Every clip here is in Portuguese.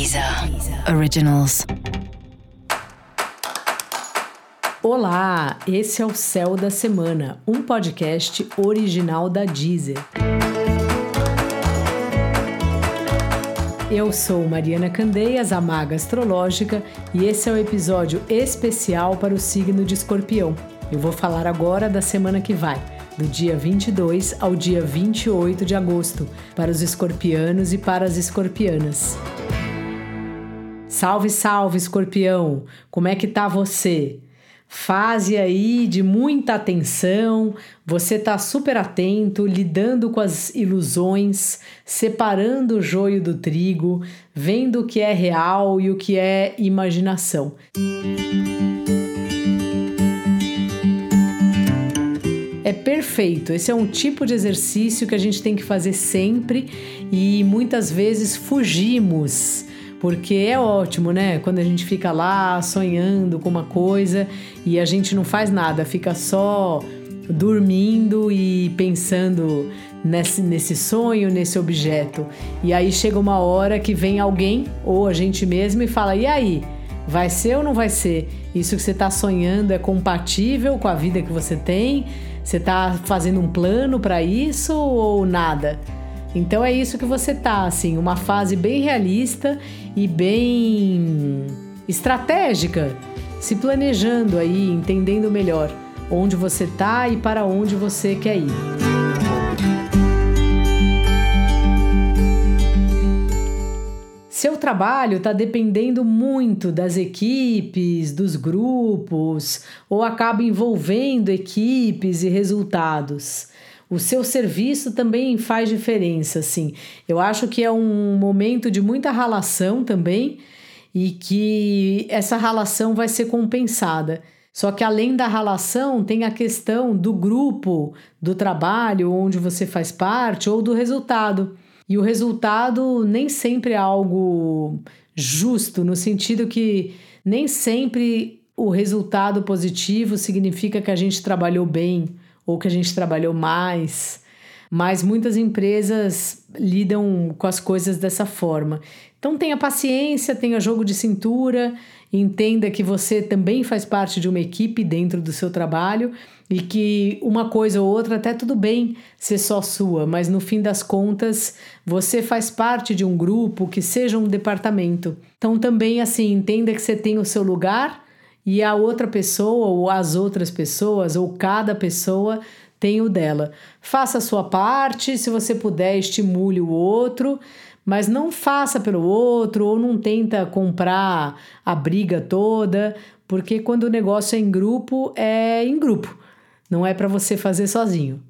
Deezer Originals. Olá, esse é o Céu da Semana, um podcast original da Deezer. Eu sou Mariana Candeias, a maga astrológica, e esse é o um episódio especial para o signo de Escorpião. Eu vou falar agora da semana que vai, do dia 22 ao dia 28 de agosto, para os escorpianos e para as escorpianas. Salve, salve, escorpião! Como é que tá você? Fase aí de muita atenção, você tá super atento, lidando com as ilusões, separando o joio do trigo, vendo o que é real e o que é imaginação. É perfeito. Esse é um tipo de exercício que a gente tem que fazer sempre e muitas vezes fugimos porque é ótimo, né? Quando a gente fica lá sonhando com uma coisa e a gente não faz nada, fica só dormindo e pensando nesse, nesse sonho, nesse objeto. E aí chega uma hora que vem alguém, ou a gente mesmo, e fala: e aí? Vai ser ou não vai ser? Isso que você está sonhando é compatível com a vida que você tem? Você está fazendo um plano para isso ou nada? Então é isso que você tá, assim, uma fase bem realista e bem estratégica, se planejando aí, entendendo melhor onde você tá e para onde você quer ir. Seu trabalho está dependendo muito das equipes, dos grupos, ou acaba envolvendo equipes e resultados o seu serviço também faz diferença, assim. Eu acho que é um momento de muita relação também e que essa relação vai ser compensada. Só que além da relação, tem a questão do grupo, do trabalho onde você faz parte ou do resultado. E o resultado nem sempre é algo justo, no sentido que nem sempre o resultado positivo significa que a gente trabalhou bem ou que a gente trabalhou mais. Mas muitas empresas lidam com as coisas dessa forma. Então tenha paciência, tenha jogo de cintura, entenda que você também faz parte de uma equipe dentro do seu trabalho e que uma coisa ou outra até tudo bem ser só sua, mas no fim das contas você faz parte de um grupo que seja um departamento. Então também assim, entenda que você tem o seu lugar e a outra pessoa, ou as outras pessoas, ou cada pessoa tem o dela. Faça a sua parte, se você puder, estimule o outro, mas não faça pelo outro, ou não tenta comprar a briga toda, porque quando o negócio é em grupo, é em grupo, não é para você fazer sozinho.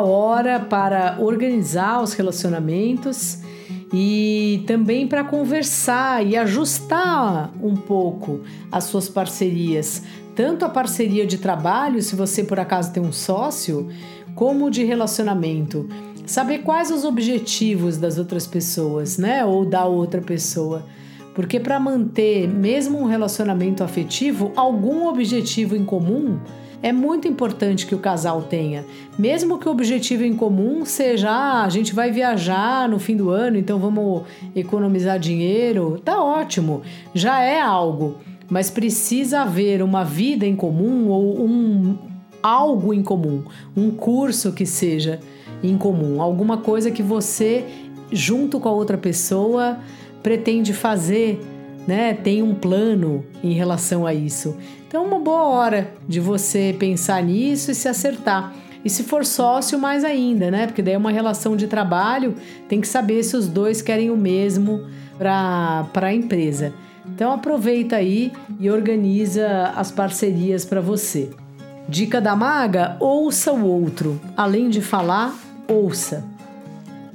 Hora para organizar os relacionamentos e também para conversar e ajustar um pouco as suas parcerias, tanto a parceria de trabalho, se você por acaso tem um sócio, como de relacionamento. Saber quais os objetivos das outras pessoas, né? Ou da outra pessoa. Porque para manter mesmo um relacionamento afetivo, algum objetivo em comum é muito importante que o casal tenha. Mesmo que o objetivo em comum seja, ah, a gente vai viajar no fim do ano, então vamos economizar dinheiro, tá ótimo, já é algo. Mas precisa haver uma vida em comum ou um algo em comum, um curso que seja em comum, alguma coisa que você junto com a outra pessoa pretende fazer né, tem um plano em relação a isso. Então, é uma boa hora de você pensar nisso e se acertar. E se for sócio, mais ainda, né? Porque daí é uma relação de trabalho, tem que saber se os dois querem o mesmo para a empresa. Então aproveita aí e organiza as parcerias para você. Dica da maga: ouça o outro. Além de falar, ouça.